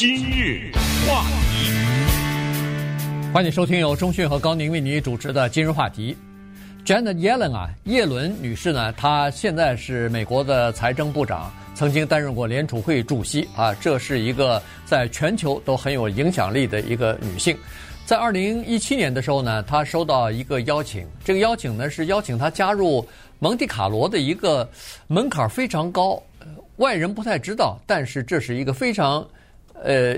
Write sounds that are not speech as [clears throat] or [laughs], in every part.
今日话题，欢迎收听由中讯和高宁为你主持的今日话题。Janet Yellen 啊，叶伦女士呢，她现在是美国的财政部长，曾经担任过联储会主席啊，这是一个在全球都很有影响力的一个女性。在二零一七年的时候呢，她收到一个邀请，这个邀请呢是邀请她加入蒙地卡罗的一个门槛非常高，外人不太知道，但是这是一个非常，呃，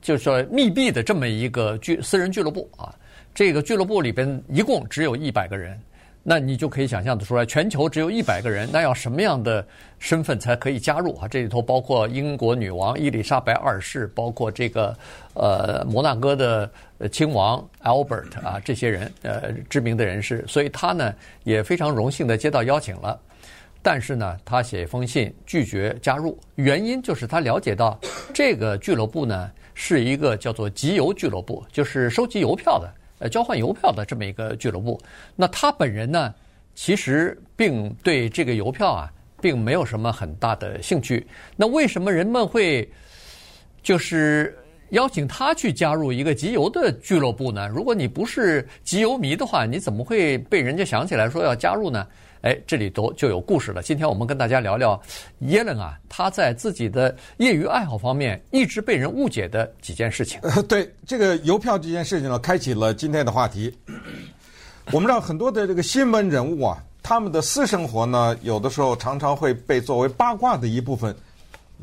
就是说密闭的这么一个俱私人俱乐部啊。这个俱乐部里边一共只有一百个人。那你就可以想象得出来，全球只有一百个人，那要什么样的身份才可以加入啊？这里头包括英国女王伊丽莎白二世，包括这个呃摩纳哥的亲王 Albert 啊，这些人呃知名的人士，所以他呢也非常荣幸的接到邀请了。但是呢，他写一封信拒绝加入，原因就是他了解到这个俱乐部呢是一个叫做集邮俱乐部，就是收集邮票的。呃，交换邮票的这么一个俱乐部，那他本人呢，其实并对这个邮票啊，并没有什么很大的兴趣。那为什么人们会就是邀请他去加入一个集邮的俱乐部呢？如果你不是集邮迷的话，你怎么会被人家想起来说要加入呢？哎，这里头就有故事了。今天我们跟大家聊聊耶伦啊，他在自己的业余爱好方面一直被人误解的几件事情。[laughs] 对这个邮票这件事情呢，开启了今天的话题。[coughs] 我们知道很多的这个新闻人物啊，他们的私生活呢，有的时候常常会被作为八卦的一部分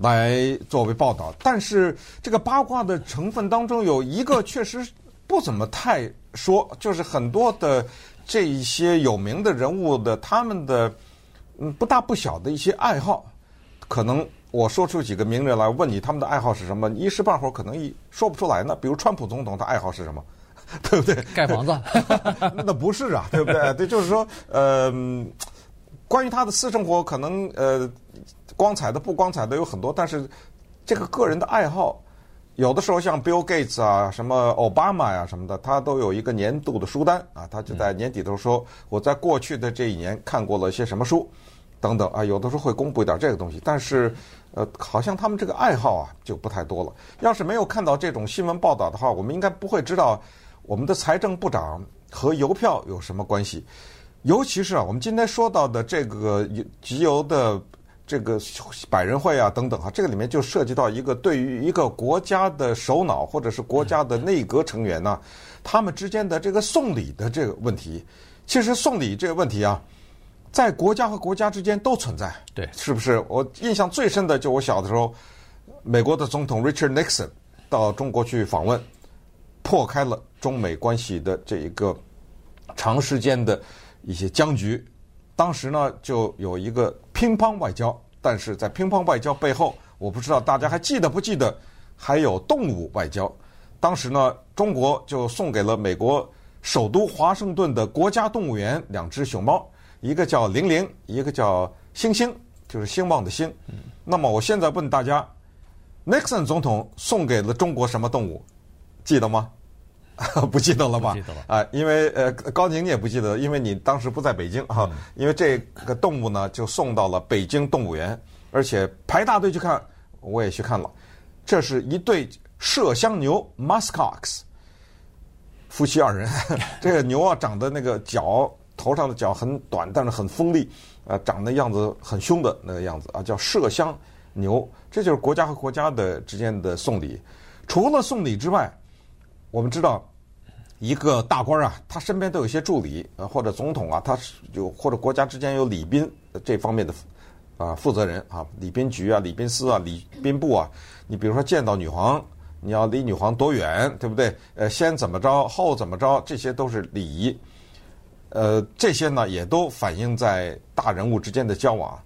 来作为报道。但是这个八卦的成分当中有一个确实不怎么太说，就是很多的。这一些有名的人物的他们的嗯不大不小的一些爱好，可能我说出几个名人来问你他们的爱好是什么，一时半会儿可能一说不出来呢。比如川普总统他爱好是什么，[laughs] 对不对？盖房子？那不是啊，对不对？对，就是说呃，关于他的私生活，可能呃光彩的不光彩的有很多，但是这个个人的爱好。有的时候像 Bill Gates 啊，什么奥巴马呀什么的，他都有一个年度的书单啊，他就在年底的时候说，我在过去的这一年看过了些什么书，等等啊，有的时候会公布一点这个东西，但是呃，好像他们这个爱好啊就不太多了。要是没有看到这种新闻报道的话，我们应该不会知道我们的财政部长和邮票有什么关系，尤其是啊，我们今天说到的这个集邮的。这个百人会啊，等等哈，这个里面就涉及到一个对于一个国家的首脑或者是国家的内阁成员呢，他们之间的这个送礼的这个问题。其实送礼这个问题啊，在国家和国家之间都存在，对，是不是？我印象最深的就我小的时候，美国的总统 Richard Nixon 到中国去访问，破开了中美关系的这一个长时间的一些僵局。当时呢，就有一个乒乓外交，但是在乒乓外交背后，我不知道大家还记得不记得，还有动物外交。当时呢，中国就送给了美国首都华盛顿的国家动物园两只熊猫，一个叫玲玲，一个叫星星，就是兴旺的兴。那么我现在问大家，Nixon 总统送给了中国什么动物？记得吗？[laughs] 不记得了吧？记得了啊，因为呃，高宁你也不记得，因为你当时不在北京哈。因为这个动物呢，就送到了北京动物园，而且排大队去看，我也去看了。这是一对麝香牛 （muskox），夫妻二人。[laughs] 这个牛啊，长得那个角头上的角很短，但是很锋利，呃，长得样子很凶的那个样子啊，叫麝香牛。这就是国家和国家的之间的送礼。除了送礼之外，我们知道，一个大官啊，他身边都有一些助理，呃，或者总统啊，他是有或者国家之间有礼宾这方面的啊负责人啊，礼宾局啊、礼宾司啊、礼宾部啊。你比如说见到女皇，你要离女皇多远，对不对？呃，先怎么着，后怎么着，这些都是礼仪。呃，这些呢也都反映在大人物之间的交往。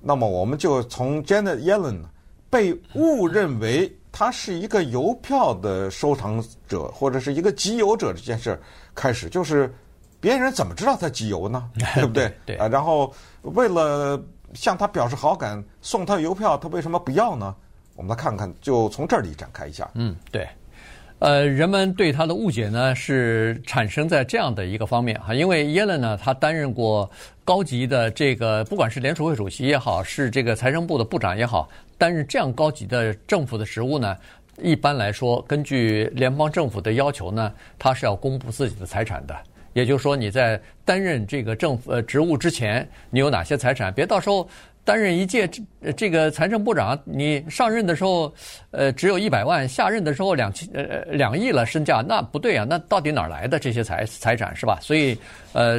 那么，我们就从 Janet Yellen 被误认为。他是一个邮票的收藏者，或者是一个集邮者这件事开始，就是别人怎么知道他集邮呢？[laughs] 对不对？对啊，然后为了向他表示好感，送他邮票，他为什么不要呢？我们来看看，就从这里展开一下。嗯，对。呃，人们对他的误解呢，是产生在这样的一个方面哈，因为耶伦呢，他担任过高级的这个，不管是联储会主席也好，是这个财政部的部长也好，担任这样高级的政府的职务呢，一般来说，根据联邦政府的要求呢，他是要公布自己的财产的。也就是说，你在担任这个政府呃职务之前，你有哪些财产？别到时候。担任一届这这个财政部长，你上任的时候，呃，只有一百万；下任的时候两千呃两亿了身价，那不对啊！那到底哪儿来的这些财财产是吧？所以，呃，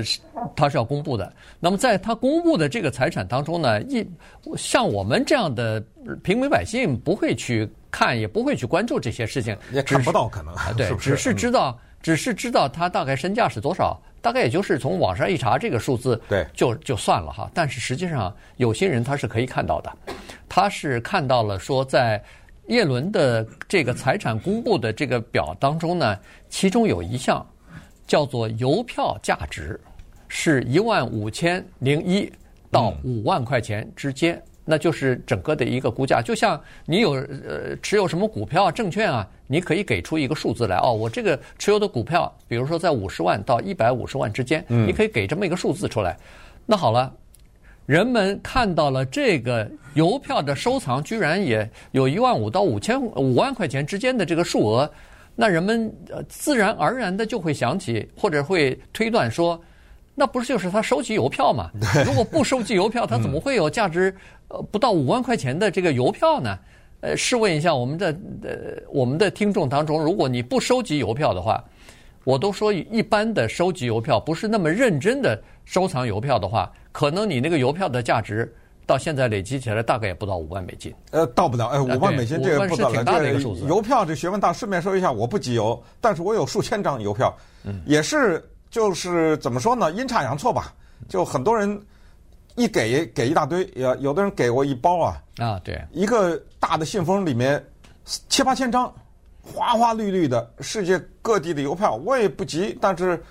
他是要公布的。那么在他公布的这个财产当中呢，一像我们这样的平民百姓不会去看，也不会去关注这些事情，也看不到可能对，是不是？只是知道，只是知道他大概身价是多少。大概也就是从网上一查这个数字，对，就就算了哈。但是实际上，有些人他是可以看到的，他是看到了说，在叶伦的这个财产公布的这个表当中呢，其中有一项叫做邮票价值是一万五千零一到五万块钱之间。嗯那就是整个的一个估价，就像你有呃持有什么股票、证券啊，你可以给出一个数字来哦。我这个持有的股票，比如说在五十万到一百五十万之间，你可以给这么一个数字出来。那好了，人们看到了这个邮票的收藏，居然也有一万五到五千五万块钱之间的这个数额，那人们呃自然而然的就会想起或者会推断说，那不是就是他收集邮票吗？[laughs] 如果不收集邮票，他怎么会有价值？呃，不到五万块钱的这个邮票呢？呃，试问一下我们的呃我们的听众当中，如果你不收集邮票的话，我都说一般的收集邮票不是那么认真的收藏邮票的话，可能你那个邮票的价值到现在累积起来大概也不到五万美金。呃，到不了，哎，五万美金这个不到了。挺大的一个数字。邮票这学问大，顺便说一下，我不集邮，但是我有数千张邮票，嗯，也是就是怎么说呢，阴差阳错吧，就很多人。一给给一大堆，有有的人给我一包啊啊，对，一个大的信封里面七八千张，花花绿绿的世界各地的邮票，我也不急，但是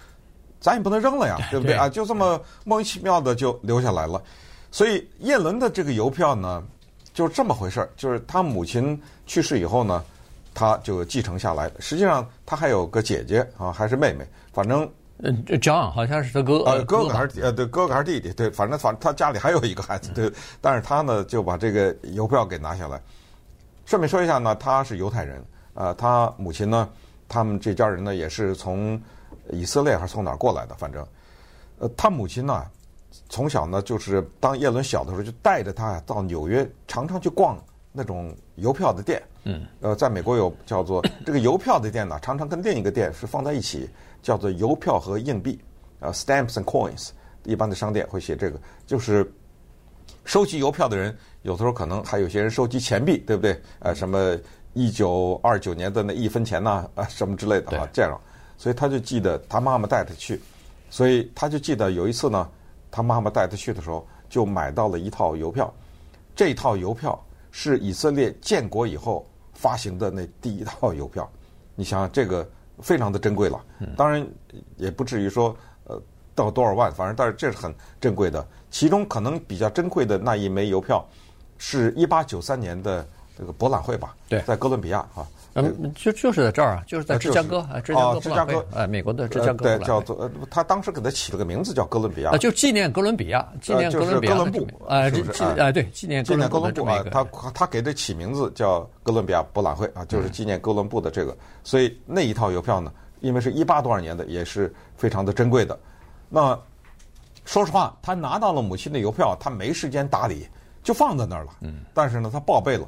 咱也不能扔了呀，对不对啊？就这么莫名其妙的就留下来了。所以叶伦的这个邮票呢，就是这么回事儿，就是他母亲去世以后呢，他就继承下来。实际上他还有个姐姐啊，还是妹妹，反正。嗯，John 好像是他哥，呃，哥哥还是呃，对，哥哥还是弟弟，对，反正反正他家里还有一个孩子，对，但是他呢就把这个邮票给拿下来。顺便说一下呢，他是犹太人，呃，他母亲呢，他们这家人呢也是从以色列还是从哪儿过来的，反正，呃，他母亲呢从小呢就是当叶伦小的时候就带着他到纽约，常常去逛那种邮票的店，嗯，呃，在美国有叫做这个邮票的店呢，常常跟另一个店是放在一起。叫做邮票和硬币，啊，stamps and coins，一般的商店会写这个，就是收集邮票的人，有的时候可能还有些人收集钱币，对不对？呃，什么一九二九年的那一分钱呐，啊，什么之类的啊，这样，所以他就记得他妈妈带他去，所以他就记得有一次呢，他妈妈带他去的时候，就买到了一套邮票，这套邮票是以色列建国以后发行的那第一套邮票，你想想这个。非常的珍贵了，当然也不至于说呃到多少万，反正但是这是很珍贵的。其中可能比较珍贵的那一枚邮票，是一八九三年的这个博览会吧？对，在哥伦比亚哈。嗯，就就是在这儿啊，就是在芝加哥啊，芝加哥博览会，哎，美国的芝加哥。对，叫做呃，他当时给他起了个名字叫哥伦比亚。啊，就纪念哥伦比亚，纪念哥伦比亚。哥伦布，哎，纪对，纪念纪念哥伦布啊，他他给他起名字叫哥伦比亚博览会啊，就是纪念哥伦布的这个。所以那一套邮票呢，因为是一八多少年的，也是非常的珍贵的。那说实话，他拿到了母亲的邮票，他没时间打理，就放在那儿了。嗯。但是呢，他报备了。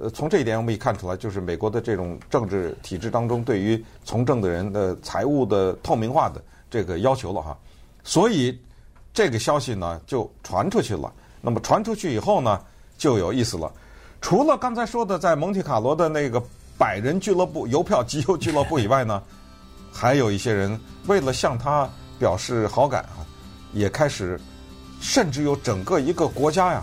呃，从这一点我们也看出来，就是美国的这种政治体制当中，对于从政的人的财务的透明化的这个要求了哈。所以这个消息呢就传出去了。那么传出去以后呢，就有意思了。除了刚才说的在蒙特卡罗的那个百人俱乐部邮票集邮俱乐部以外呢，还有一些人为了向他表示好感啊，也开始，甚至有整个一个国家呀。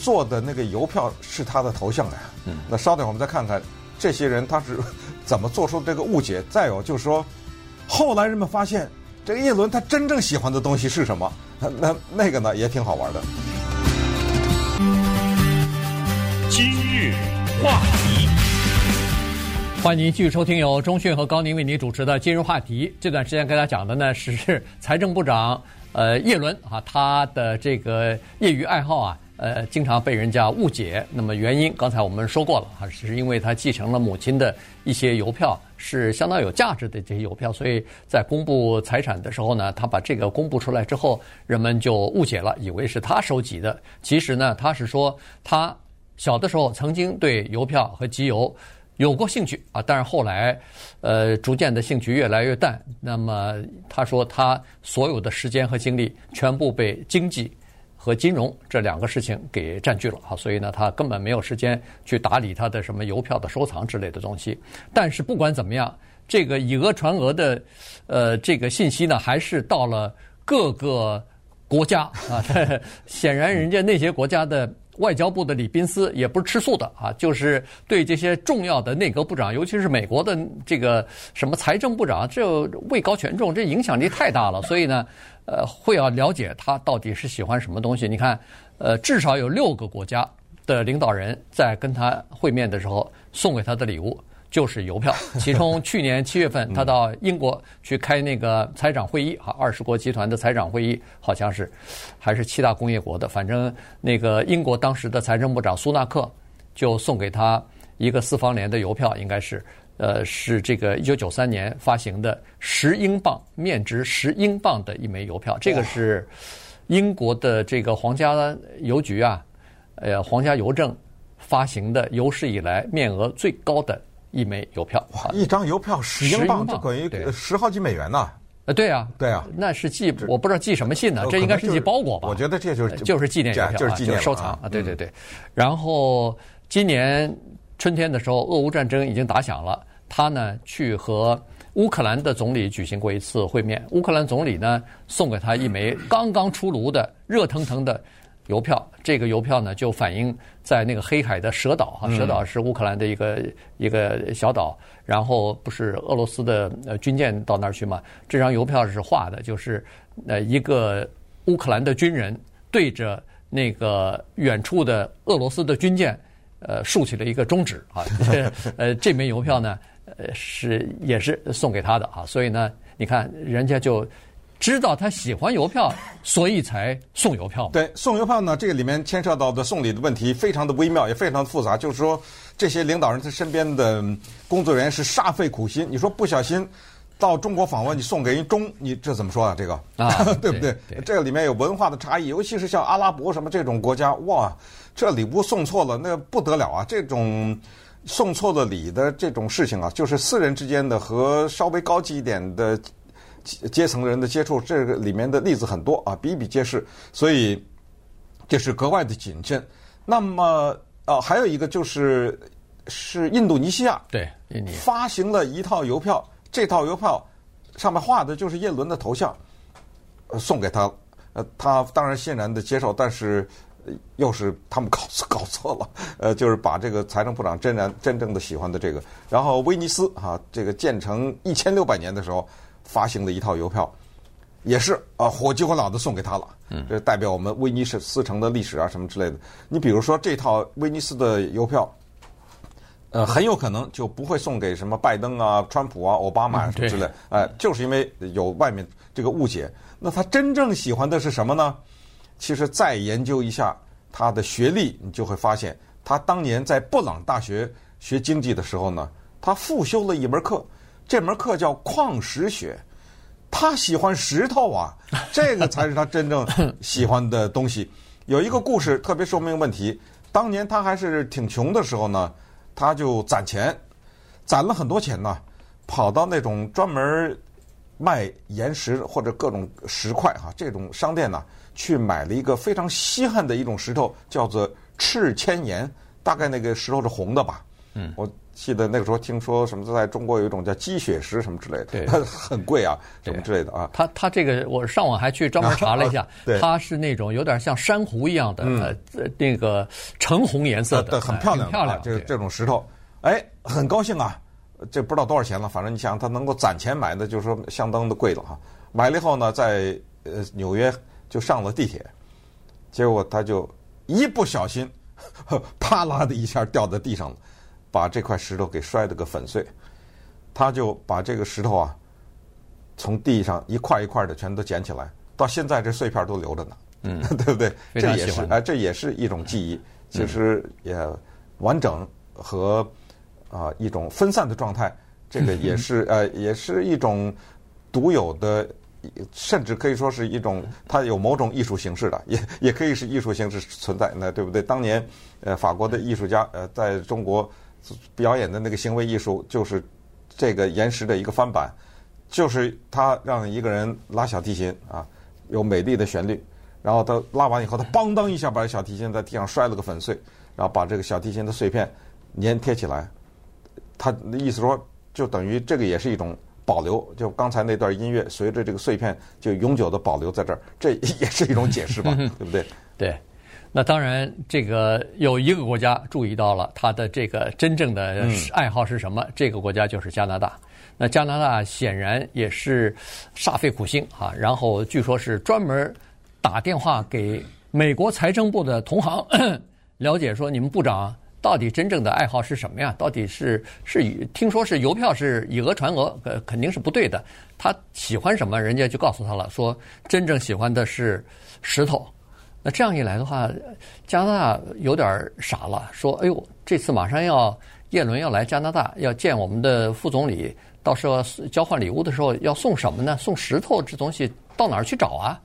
做的那个邮票是他的头像呀。嗯，那稍等，我们再看看这些人他是怎么做出这个误解。再有就是说，后来人们发现这个叶伦他真正喜欢的东西是什么？那那那个呢也挺好玩的。今日话题，欢迎您继续收听由中讯和高宁为您主持的《今日话题》。这段时间跟大家讲的呢是财政部长呃叶伦啊，他的这个业余爱好啊。呃，经常被人家误解。那么原因刚才我们说过了啊，是因为他继承了母亲的一些邮票，是相当有价值的这些邮票，所以在公布财产的时候呢，他把这个公布出来之后，人们就误解了，以为是他收集的。其实呢，他是说他小的时候曾经对邮票和集邮有过兴趣啊，但是后来，呃，逐渐的兴趣越来越淡。那么他说他所有的时间和精力全部被经济。和金融这两个事情给占据了啊，所以呢，他根本没有时间去打理他的什么邮票的收藏之类的东西。但是不管怎么样，这个以讹传讹的，呃，这个信息呢，还是到了各个国家啊。[laughs] 显然，人家那些国家的外交部的李宾斯也不是吃素的啊，就是对这些重要的内阁部长，尤其是美国的这个什么财政部长，这位高权重，这影响力太大了，[laughs] 所以呢。呃，会要了解他到底是喜欢什么东西。你看，呃，至少有六个国家的领导人在跟他会面的时候送给他的礼物就是邮票。其中去年七月份，他到英国去开那个财长会议，哈，二十国集团的财长会议，好像是还是七大工业国的，反正那个英国当时的财政部长苏纳克就送给他一个四方联的邮票，应该是。呃，是这个一九九三年发行的十英镑，面值十英镑的一枚邮票。这个是英国的这个皇家邮局啊，呃，皇家邮政发行的有史以来面额最高的一枚邮票。哇，一张邮票十英镑，就等于十好几美元呢。呃，对啊，对啊，那是寄，我不知道寄什么信呢？这应该是寄包裹吧？我觉得这就是就是纪念邮票，就是纪念收藏啊。对对对。然后今年春天的时候，俄乌战争已经打响了。他呢去和乌克兰的总理举行过一次会面，乌克兰总理呢送给他一枚刚刚出炉的热腾腾的邮票。这个邮票呢就反映在那个黑海的蛇岛哈，蛇岛是乌克兰的一个一个小岛，然后不是俄罗斯的呃军舰到那儿去嘛？这张邮票是画的，就是呃一个乌克兰的军人对着那个远处的俄罗斯的军舰，呃竖起了一个中指啊。[laughs] 呃这枚邮票呢。呃，是也是送给他的啊，所以呢，你看人家就知道他喜欢邮票，[laughs] 所以才送邮票。对，送邮票呢，这个里面牵涉到的送礼的问题非常的微妙，也非常的复杂。就是说，这些领导人他身边的工作人员是煞费苦心。你说不小心到中国访问，你送给人中，你这怎么说啊？这个啊，[laughs] 对不对？对，这个里面有文化的差异，尤其是像阿拉伯什么这种国家，哇，这礼物送错了，那不得了啊！这种。送错了礼的这种事情啊，就是私人之间的和稍微高级一点的阶层人的接触，这个里面的例子很多啊，比比皆是，所以这是格外的谨慎。那么啊，还有一个就是是印度尼西亚对印尼发行了一套邮票，这套邮票上面画的就是叶伦的头像，呃，送给他，呃，他当然欣然的接受，但是。又是他们搞错搞错了，呃，就是把这个财政部长真然真正的喜欢的这个，然后威尼斯哈、啊，这个建成一千六百年的时候发行的一套邮票，也是啊火急火燎的送给他了，嗯，这代表我们威尼斯城的历史啊什么之类的。你比如说这套威尼斯的邮票，呃，很有可能就不会送给什么拜登啊、川普啊、奥巴马什么之类，哎、呃，就是因为有外面这个误解。那他真正喜欢的是什么呢？其实再研究一下他的学历，你就会发现，他当年在布朗大学学经济的时候呢，他复修了一门课，这门课叫矿石学。他喜欢石头啊，这个才是他真正喜欢的东西。有一个故事特别说明问题：当年他还是挺穷的时候呢，他就攒钱，攒了很多钱呢，跑到那种专门卖岩石或者各种石块哈这种商店呢。去买了一个非常稀罕的一种石头，叫做赤铅岩，大概那个石头是红的吧？嗯，我记得那个时候听说什么在中国有一种叫鸡血石什么之类的，对，[laughs] 很贵啊，什么之类的啊。它它这个我上网还去专门查了一下，[laughs] 对，它是那种有点像珊瑚一样的，呃，那个橙红颜色的，很漂亮，漂亮。这这种石头，哎，很高兴啊，这不知道多少钱了，反正你想他能够攒钱买的，就是说相当的贵了哈。买了以后呢，在呃纽约。就上了地铁，结果他就一不小心，[laughs] 啪啦的一下掉在地上了，把这块石头给摔得个粉碎。他就把这个石头啊，从地上一块一块的全都捡起来，到现在这碎片都留着呢。嗯，对不对？这也是这也是一种记忆，其实也完整和啊、呃、一种分散的状态，这个也是 [laughs] 呃也是一种独有的。甚至可以说是一种，它有某种艺术形式的，也也可以是艺术形式存在，那对不对？当年，呃，法国的艺术家，呃，在中国表演的那个行为艺术，就是这个岩石的一个翻版，就是他让一个人拉小提琴啊，有美丽的旋律，然后他拉完以后，他邦当一下把小提琴在地上摔了个粉碎，然后把这个小提琴的碎片粘贴起来，他的意思说，就等于这个也是一种。保留，就刚才那段音乐，随着这个碎片就永久的保留在这儿，这也是一种解释吧，[laughs] 对不对？对，那当然，这个有一个国家注意到了他的这个真正的爱好是什么，嗯、这个国家就是加拿大。那加拿大显然也是煞费苦心啊，然后据说是专门打电话给美国财政部的同行 [clears throat] 了解说，你们部长。到底真正的爱好是什么呀？到底是是以听说是邮票是以讹传讹，呃，肯定是不对的。他喜欢什么，人家就告诉他了，说真正喜欢的是石头。那这样一来的话，加拿大有点傻了，说：“哎呦，这次马上要叶伦要来加拿大，要见我们的副总理，到时候交换礼物的时候要送什么呢？送石头这东西到哪儿去找啊？”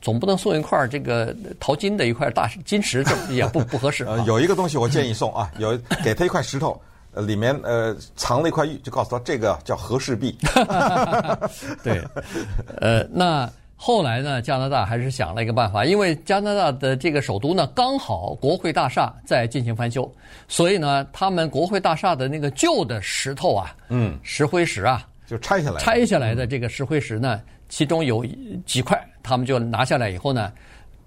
总不能送一块这个淘金的一块大金石，这也不不合适。呃，有一个东西我建议送啊，[laughs] 有给他一块石头，呃，里面呃藏了一块玉，就告诉他这个叫和氏璧。[laughs] 对，呃，那后来呢，加拿大还是想了一个办法，因为加拿大的这个首都呢，刚好国会大厦在进行翻修，所以呢，他们国会大厦的那个旧的石头啊，嗯，石灰石啊，就拆下来，拆下来的这个石灰石呢。其中有几块，他们就拿下来以后呢，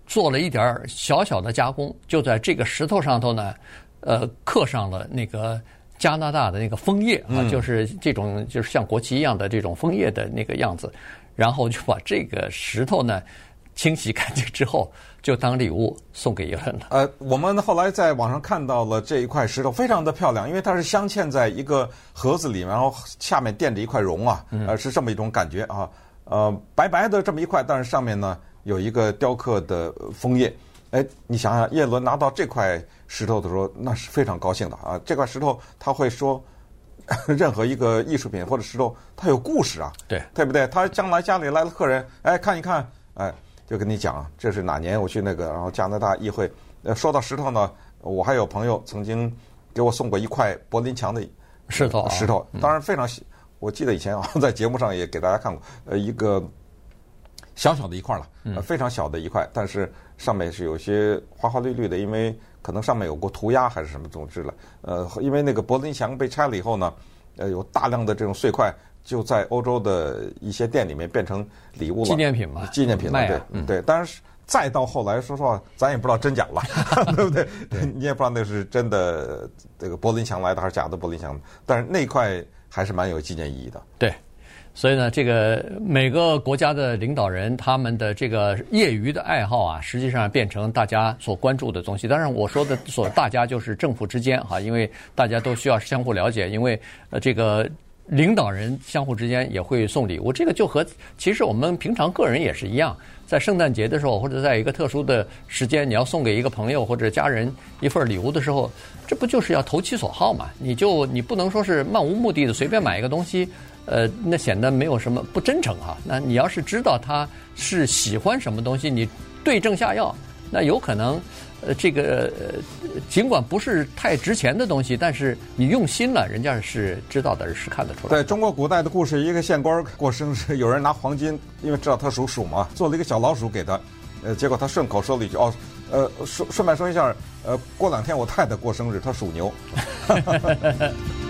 做了一点小小的加工，就在这个石头上头呢，呃，刻上了那个加拿大的那个枫叶啊，就是这种就是像国旗一样的这种枫叶的那个样子，然后就把这个石头呢清洗干净之后，就当礼物送给叶伦了。呃，我们后来在网上看到了这一块石头，非常的漂亮，因为它是镶嵌在一个盒子里，然后下面垫着一块绒啊，呃，是这么一种感觉啊。呃，白白的这么一块，但是上面呢有一个雕刻的枫叶。哎，你想想，叶伦拿到这块石头的时候，那是非常高兴的啊！这块石头他会说，[laughs] 任何一个艺术品或者石头，它有故事啊，对，对不对？他将来家里来了客人，哎，看一看，哎，就跟你讲，这是哪年我去那个，然后加拿大议会。呃，说到石头呢，我还有朋友曾经给我送过一块柏林墙的石头，石头，当然非常喜。我记得以前啊，[laughs] 在节目上也给大家看过，呃，一个小小的一块了，呃，非常小的一块，但是上面是有些花花绿绿的，因为可能上面有过涂鸦还是什么总之了，呃，因为那个柏林墙被拆了以后呢，呃，有大量的这种碎块就在欧洲的一些店里面变成礼物了，纪念品嘛，纪念品了，对，嗯、对，当然是再到后来，说实话，咱也不知道真假了，[laughs] 对不对？对。你也不知道那是真的这个柏林墙来的还是假的柏林墙，但是那块。还是蛮有纪念意义的。对，所以呢，这个每个国家的领导人他们的这个业余的爱好啊，实际上变成大家所关注的东西。当然，我说的所大家就是政府之间哈，因为大家都需要相互了解，因为呃这个领导人相互之间也会送礼物。这个就和其实我们平常个人也是一样，在圣诞节的时候或者在一个特殊的时间，你要送给一个朋友或者家人一份礼物的时候。这不就是要投其所好嘛？你就你不能说是漫无目的的随便买一个东西，呃，那显得没有什么不真诚哈。那你要是知道他是喜欢什么东西，你对症下药，那有可能，呃，这个呃，尽管不是太值钱的东西，但是你用心了，人家是知道的，是看得出来。在中国古代的故事，一个县官过生日，有人拿黄金，因为知道他属鼠嘛，做了一个小老鼠给他，呃，结果他顺口说了一句哦。呃，顺顺便说一下，呃，过两天我太太过生日，她属牛。[laughs]